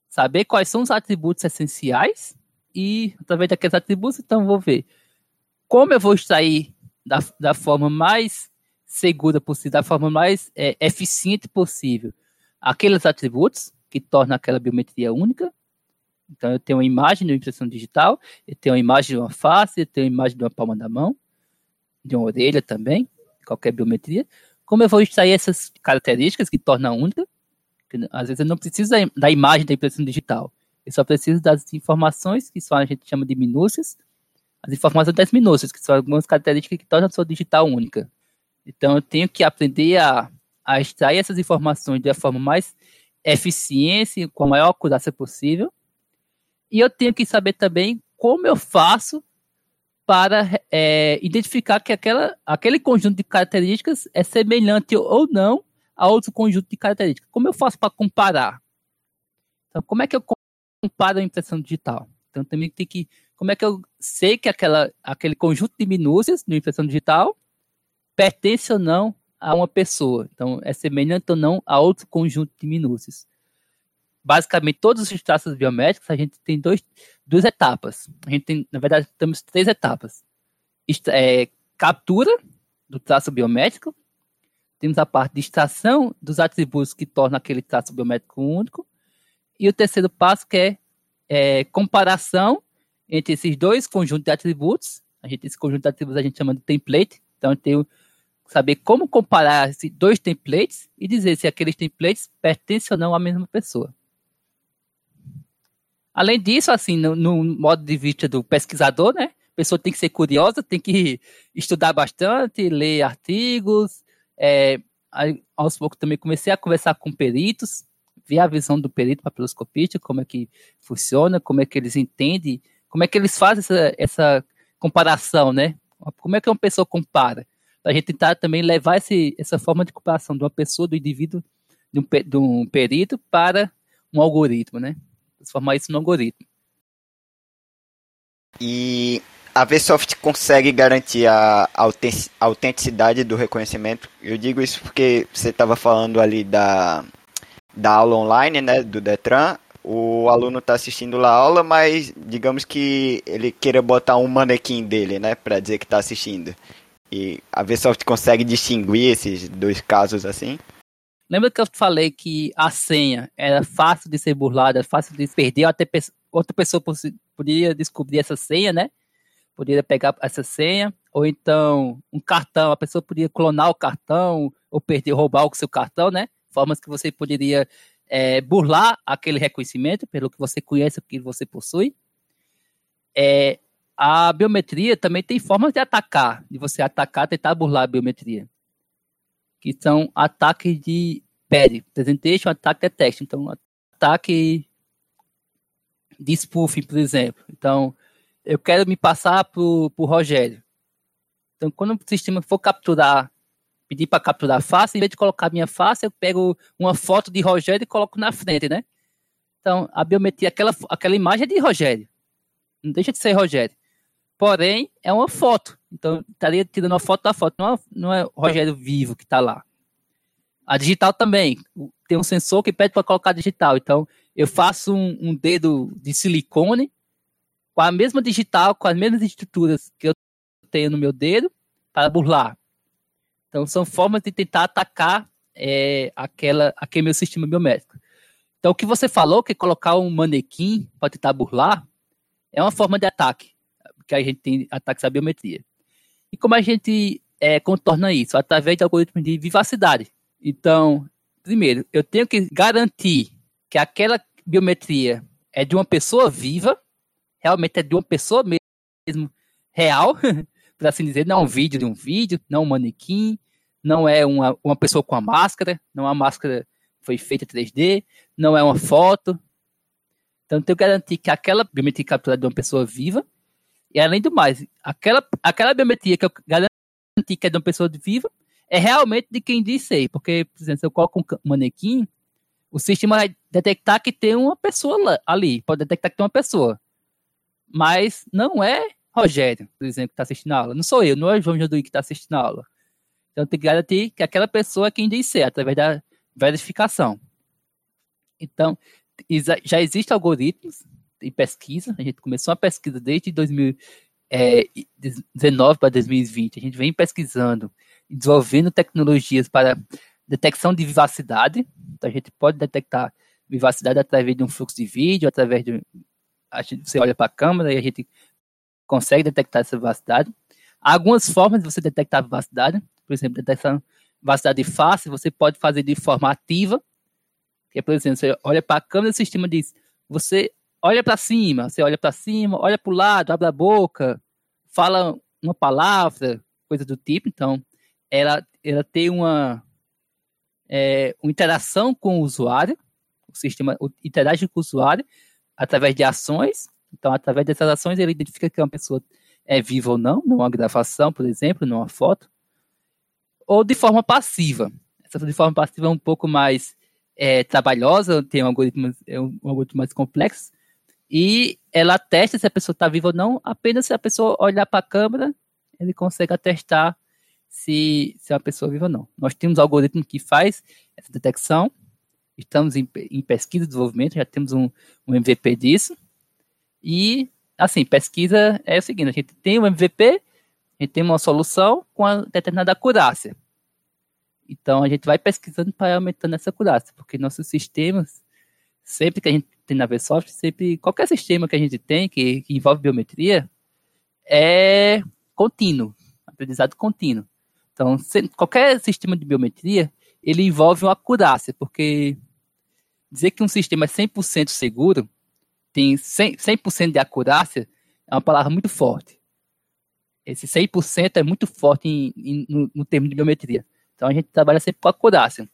[SPEAKER 3] saber quais são os atributos essenciais e através daqueles atributos, então vou ver como eu vou extrair da, da forma mais segura possível, da forma mais é, eficiente possível, aqueles atributos que tornam aquela biometria única. Então, eu tenho uma imagem de uma impressão digital, eu tenho uma imagem de uma face, eu tenho uma imagem de uma palma da mão, de uma orelha também, qualquer biometria. Como eu vou extrair essas características que tornam única? Às vezes eu não preciso da, da imagem da impressão digital, eu só preciso das informações que só a gente chama de minúcias, as informações das minúcias, que são algumas características que tornam a sua digital única. Então, eu tenho que aprender a, a extrair essas informações uma forma mais eficiente, com a maior acurácia possível. E eu tenho que saber também como eu faço para é, identificar que aquela, aquele conjunto de características é semelhante ou não a outro conjunto de características. Como eu faço para comparar? Então, como é que eu comparo a impressão digital? Então, também tem que como é que eu sei que aquela, aquele conjunto de minúcias de impressão digital pertence ou não a uma pessoa? Então, é semelhante ou não a outro conjunto de minúcias. Basicamente, todos os traços biométricos, a gente tem dois, duas etapas. A gente tem, na verdade, temos três etapas. É, captura do traço biométrico, temos a parte de extração dos atributos que tornam aquele traço biométrico único, e o terceiro passo que é, é comparação entre esses dois conjuntos de atributos. A gente, esse conjunto de atributos a gente chama de template. Então, eu tenho que saber como comparar esses dois templates e dizer se aqueles templates pertencem ou não à mesma pessoa. Além disso, assim, no, no modo de vista do pesquisador, né? A pessoa tem que ser curiosa, tem que estudar bastante, ler artigos. É, aos poucos também comecei a conversar com peritos, ver a visão do perito papiloscopista, como é que funciona, como é que eles entendem como é que eles fazem essa, essa comparação, né? Como é que uma pessoa compara? Para a gente tentar também levar esse, essa forma de comparação de uma pessoa, do indivíduo, de um, de um perito para um algoritmo, né? Transformar isso num algoritmo.
[SPEAKER 1] E a Vsoft consegue garantir a autenticidade do reconhecimento? Eu digo isso porque você estava falando ali da, da aula online, né, do Detran, o aluno está assistindo lá a aula, mas digamos que ele queira botar um manequim dele, né, para dizer que está assistindo. E a Vsoft consegue distinguir esses dois casos assim?
[SPEAKER 3] Lembra que eu falei que a senha era fácil de ser burlada, fácil de perder, até outra pessoa poderia descobrir essa senha, né? Poderia pegar essa senha, ou então um cartão, a pessoa poderia clonar o cartão, ou perder, roubar o seu cartão, né? Formas que você poderia é, burlar aquele reconhecimento pelo que você conhece, o que você possui. É, a biometria também tem formas de atacar, de você atacar, tentar burlar a biometria, que são ataques de PED, Presentation Attack Detection, então ataque de spoofing, por exemplo. Então, eu quero me passar para o Rogério. Então, quando o sistema for capturar pedir para capturar a face, em vez de colocar minha face, eu pego uma foto de Rogério e coloco na frente, né? Então, a biometria, aquela, aquela imagem é de Rogério. Não deixa de ser Rogério. Porém, é uma foto. Então, estaria tirando uma foto da foto. Não é, não é Rogério vivo que está lá. A digital também. Tem um sensor que pede para colocar digital. Então, eu faço um, um, dedo de silicone com a mesma digital, com as mesmas estruturas que eu tenho no meu dedo, para burlar. Então, são formas de tentar atacar é, aquela, aquele meu sistema biométrico. Então, o que você falou, que colocar um manequim para tentar burlar, é uma forma de ataque, que a gente tem ataques à biometria. E como a gente é, contorna isso? Através de algoritmos de vivacidade. Então, primeiro, eu tenho que garantir que aquela biometria é de uma pessoa viva, realmente é de uma pessoa mesmo real, para assim dizer, não é um vídeo de um vídeo, não é um manequim, não é uma, uma pessoa com a máscara, não é uma máscara foi feita 3D, não é uma foto. Então, tenho que garantir que aquela biometria capturada de uma pessoa viva, e além do mais, aquela, aquela biometria que eu garanti que é de uma pessoa viva, é realmente de quem diz ser. Porque, por exemplo, se eu coloco um manequim, o sistema vai detectar que tem uma pessoa ali, pode detectar que tem uma pessoa. Mas não é Rogério, por exemplo, que está assistindo a aula. Não sou eu, não é o João Joduí que está assistindo a aula. Então tem que garantir que aquela pessoa é quem diz ser, através da verificação. Então, já existem algoritmos de pesquisa, a gente começou a pesquisa desde 2019 para 2020, a gente vem pesquisando desenvolvendo tecnologias para detecção de vivacidade, então a gente pode detectar vivacidade através de um fluxo de vídeo, através de gente, você olha para a câmera e a gente consegue detectar essa vivacidade. Há algumas formas de você detectar a vivacidade por exemplo, detecção vacidade fácil, você pode fazer de forma ativa, que é, por exemplo, você olha para a câmera do sistema e diz, você olha para cima, você olha para cima, olha para o lado, abre a boca, fala uma palavra, coisa do tipo, então ela, ela tem uma, é, uma interação com o usuário, o sistema interage com o usuário através de ações, então através dessas ações ele identifica que uma pessoa é viva ou não, numa gravação, por exemplo, numa foto, ou de forma passiva. Essa de forma passiva é um pouco mais é, trabalhosa, tem um algoritmo, é um algoritmo mais complexo, e ela testa se a pessoa está viva ou não, apenas se a pessoa olhar para a câmera, ele consegue atestar se, se é uma pessoa viva ou não. Nós temos um algoritmo que faz essa detecção, estamos em, em pesquisa e desenvolvimento, já temos um, um MVP disso, e, assim, pesquisa é o seguinte, a gente tem um MVP, a gente tem uma solução com uma determinada acurácia. Então a gente vai pesquisando para aumentando essa acurácia, porque nossos sistemas, sempre que a gente tem na VSoft, sempre qualquer sistema que a gente tem que, que envolve biometria é contínuo, aprendizado contínuo. Então, se, qualquer sistema de biometria, ele envolve uma acurácia, porque dizer que um sistema é 100% seguro, tem 100%, 100 de acurácia, é uma palavra muito forte esse 100% é muito forte em, em, no, no, termo de biometria. Então a gente trabalha sempre com acurácia.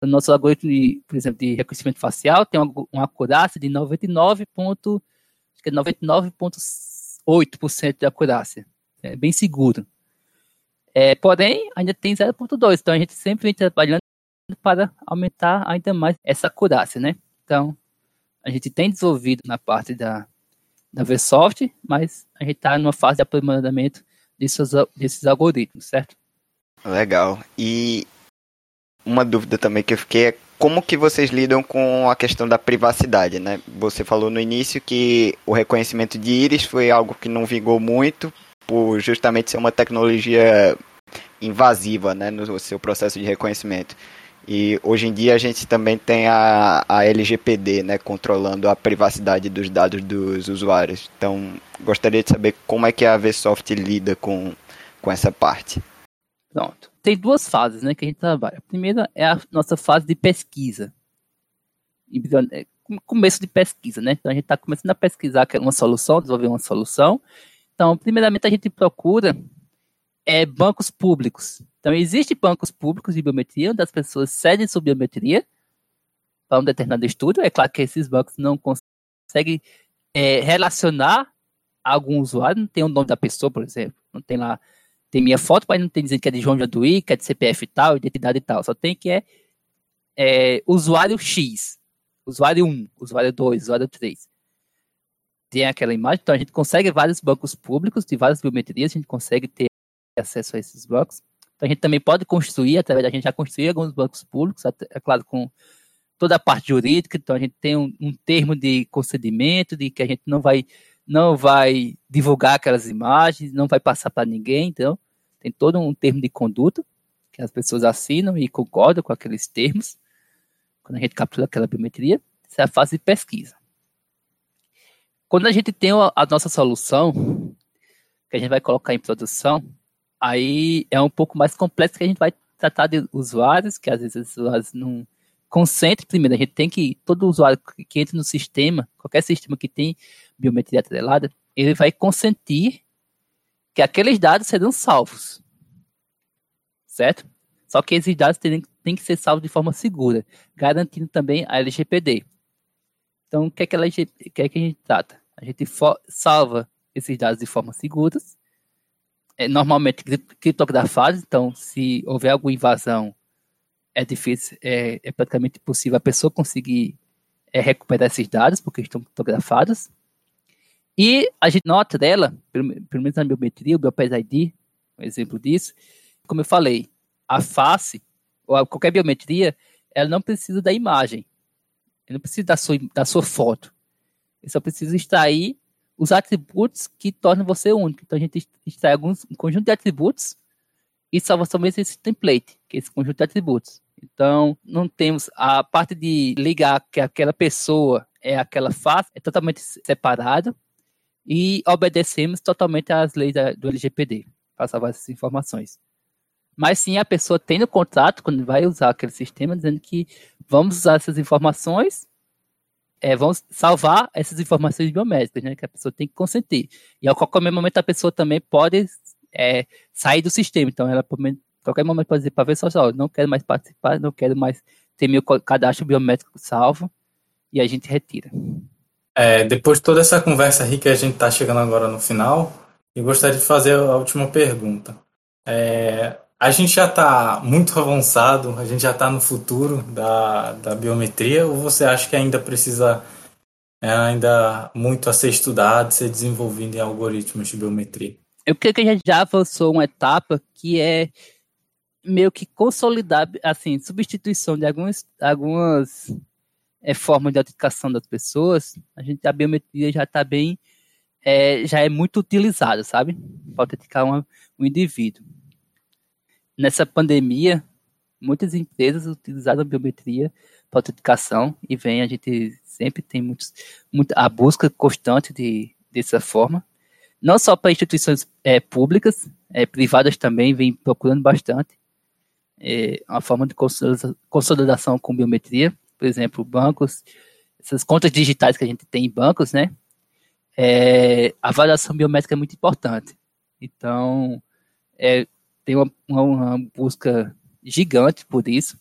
[SPEAKER 3] O nosso algoritmo, de, por exemplo, de reconhecimento facial tem uma, uma acurácia de 99,8% de acurácia. É bem seguro. É, porém, ainda tem 0,2%. Então a gente sempre vem trabalhando para aumentar ainda mais essa acurácia, né? Então, a gente tem desenvolvido na parte da da Versoft, mas a gente está numa fase de aprimoramento desses, desses algoritmos, certo?
[SPEAKER 1] Legal. E uma dúvida também que eu fiquei é como que vocês lidam com a questão da privacidade, né? Você falou no início que o reconhecimento de íris foi algo que não vingou muito, por justamente ser uma tecnologia invasiva, né, no seu processo de reconhecimento. E hoje em dia a gente também tem a, a LGPD, né, controlando a privacidade dos dados dos usuários. Então, gostaria de saber como é que a Vsoft lida com, com essa parte.
[SPEAKER 3] Pronto. Tem duas fases, né, que a gente trabalha. A primeira é a nossa fase de pesquisa. É, começo de pesquisa, né? Então a gente está começando a pesquisar uma solução, desenvolver uma solução. Então, primeiramente a gente procura é, bancos públicos. Então, existem bancos públicos de biometria, onde as pessoas cedem sua biometria para um determinado estudo. É claro que esses bancos não conseguem é, relacionar algum usuário, não tem o nome da pessoa, por exemplo. Não tem lá, tem minha foto, mas não tem dizendo que é de João Jaduí, que é de CPF tal, identidade e tal. Só tem que é, é usuário X, usuário 1, usuário 2, usuário 3. tem aquela imagem, então a gente consegue vários bancos públicos de várias biometrias, a gente consegue ter acesso a esses bancos. Então a gente também pode construir, através da gente já construir alguns bancos públicos, é claro, com toda a parte jurídica, então a gente tem um, um termo de concedimento, de que a gente não vai não vai divulgar aquelas imagens, não vai passar para ninguém, então tem todo um termo de conduta que as pessoas assinam e concordam com aqueles termos quando a gente captura aquela biometria. Essa é a fase de pesquisa. Quando a gente tem a nossa solução, que a gente vai colocar em produção, aí é um pouco mais complexo que a gente vai tratar de usuários, que às vezes os usuários não concentre primeiro, a gente tem que, todo usuário que entra no sistema, qualquer sistema que tem biometria atrelada, ele vai consentir que aqueles dados serão salvos. Certo? Só que esses dados têm, têm que ser salvos de forma segura, garantindo também a LGPD. Então, o que é que, o que, é que a gente trata? A gente salva esses dados de forma segura, é, normalmente criptografados, então se houver alguma invasão, é difícil, é, é praticamente impossível a pessoa conseguir é, recuperar esses dados, porque estão criptografados. E a gente nota dela, pelo, pelo menos na biometria, o Biopass ID, um exemplo disso, como eu falei, a face, ou qualquer biometria, ela não precisa da imagem. Ele não precisa da sua, da sua foto. Ele só precisa extrair os atributos que tornam você único. Então a gente extrai alguns, um conjunto de atributos e salva somente esse template, que é esse conjunto de atributos. Então, não temos a parte de ligar que aquela pessoa é aquela face, é totalmente separado e obedecemos totalmente às leis da, do LGPD para salvar essas informações. Mas sim, a pessoa tem no contrato, quando vai usar aquele sistema, dizendo que vamos usar essas informações, é, vamos salvar essas informações biométricas, né? Que a pessoa tem que consentir. E a qualquer momento a pessoa também pode é, sair do sistema. Então, ela, a qualquer momento, pode dizer para ver só, não quero mais participar, não quero mais ter meu cadastro biométrico salvo, e a gente retira.
[SPEAKER 2] É, depois de toda essa conversa rica, a gente está chegando agora no final, e gostaria de fazer a última pergunta. É, a gente já está muito avançado, a gente já está no futuro da, da biometria, ou você acha que ainda precisa é ainda muito a ser estudado, ser desenvolvido em algoritmos de biometria?
[SPEAKER 3] Eu creio que a gente já avançou uma etapa que é meio que consolidar, assim, substituição de algumas, algumas é, forma de autenticação das pessoas, a gente a biometria já está bem, é, já é muito utilizada, sabe? Para autenticar uma, um indivíduo. Nessa pandemia, muitas empresas utilizaram a biometria para autenticação e vem a gente sempre tem muitos, muito, a busca constante de, dessa forma. Não só para instituições é, públicas, é, privadas também vem procurando bastante. É, uma forma de consolidação com biometria por exemplo, bancos, essas contas digitais que a gente tem em bancos, né? É, a avaliação biométrica é muito importante. Então, é, tem uma, uma, busca gigante por isso.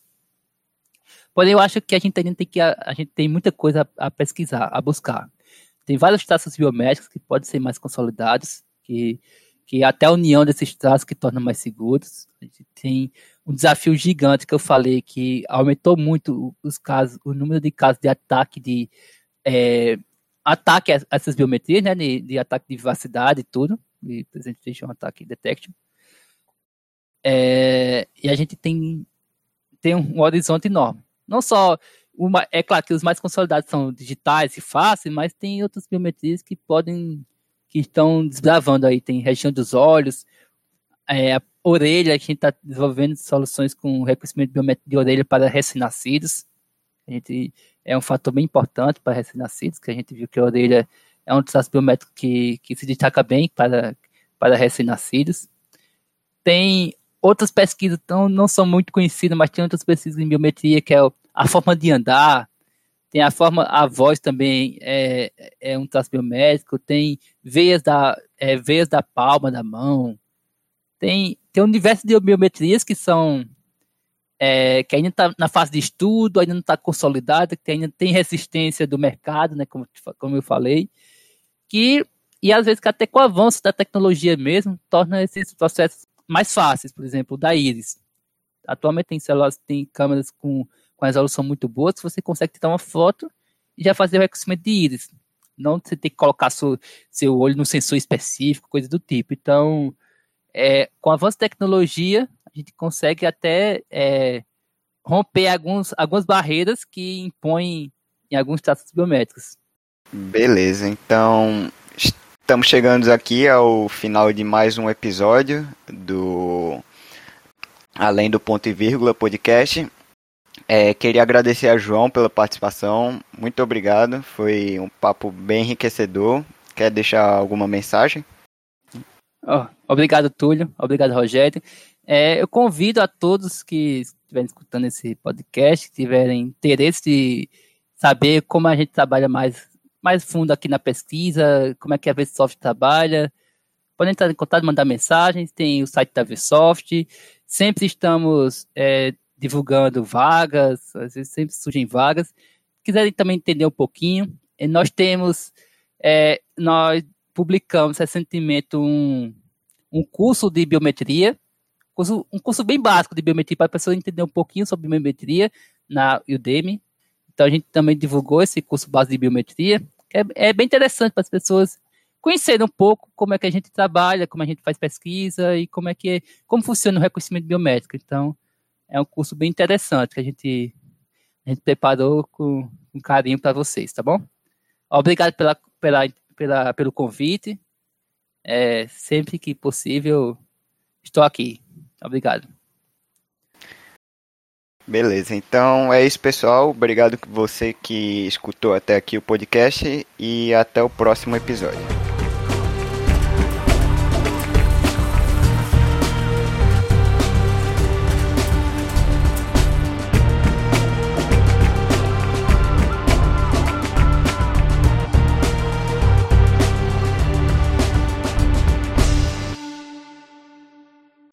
[SPEAKER 3] Porém, eu acho que a gente ainda tem que a, a gente tem muita coisa a, a, pesquisar, a buscar. Tem vários traços biométricos que podem ser mais consolidados, que, que até a união desses traços que torna mais seguros. A gente tem um desafio gigante que eu falei que aumentou muito os casos, o número de casos de ataque de é, ataque a essas biometrias, né, de, de, ataque de vivacidade e tudo, de presentation attack detection. É, e a gente tem tem um horizonte enorme. Não só uma, é claro que os mais consolidados são digitais e fáceis, mas tem outras biometrias que podem que estão desbravando aí, tem região dos olhos, é, orelha, a gente está desenvolvendo soluções com reconhecimento biométrico de orelha para recém-nascidos. A gente é um fator bem importante para recém-nascidos, que a gente viu que a orelha é um traço biométrico que, que se destaca bem para, para recém-nascidos. Tem outras pesquisas, então, não são muito conhecidas, mas tem outras pesquisas em biometria, que é a forma de andar, tem a forma, a voz também é, é um traço biométrico, tem veias da, é, veias da palma da mão, tem, tem um universo de biometrias que são é, que ainda está na fase de estudo, ainda não está consolidada, que ainda tem resistência do mercado, né, como, como eu falei, que e às vezes até com o avanço da tecnologia mesmo torna esses processos mais fáceis, por exemplo, da íris. Atualmente tem celulares, tem câmeras com, com resolução muito boa, que você consegue tirar uma foto e já fazer o reconhecimento de íris. Não você ter que colocar seu, seu olho no sensor específico, coisa do tipo. Então, é, com o avanço da tecnologia, a gente consegue até é, romper alguns, algumas barreiras que impõem em alguns traços biométricos.
[SPEAKER 1] Beleza, então estamos chegando aqui ao final de mais um episódio do Além do Ponto e Vírgula podcast. É, queria agradecer a João pela participação. Muito obrigado. Foi um papo bem enriquecedor. Quer deixar alguma mensagem?
[SPEAKER 3] Oh, obrigado, Túlio. Obrigado, Rogério. É, eu convido a todos que estiverem escutando esse podcast, que tiverem interesse de saber como a gente trabalha mais, mais fundo aqui na pesquisa, como é que a VSoft trabalha, podem entrar em contato, mandar mensagens, tem o site da VSoft, sempre estamos é, divulgando vagas, às vezes sempre surgem vagas. Se quiserem também entender um pouquinho, eh, nós temos, é, nós publicamos recentemente um, um curso de biometria, curso, um curso bem básico de biometria para a pessoa entender um pouquinho sobre biometria na Udemy. Então a gente também divulgou esse curso base de biometria. É, é bem interessante para as pessoas conhecerem um pouco como é que a gente trabalha, como a gente faz pesquisa e como é que como funciona o reconhecimento biométrico. Então é um curso bem interessante que a gente, a gente preparou com, com carinho para vocês, tá bom? Obrigado pela, pela, pela, pelo convite. É, sempre que possível, estou aqui. Obrigado.
[SPEAKER 1] Beleza, então é isso, pessoal. Obrigado você que escutou até aqui o podcast e até o próximo episódio.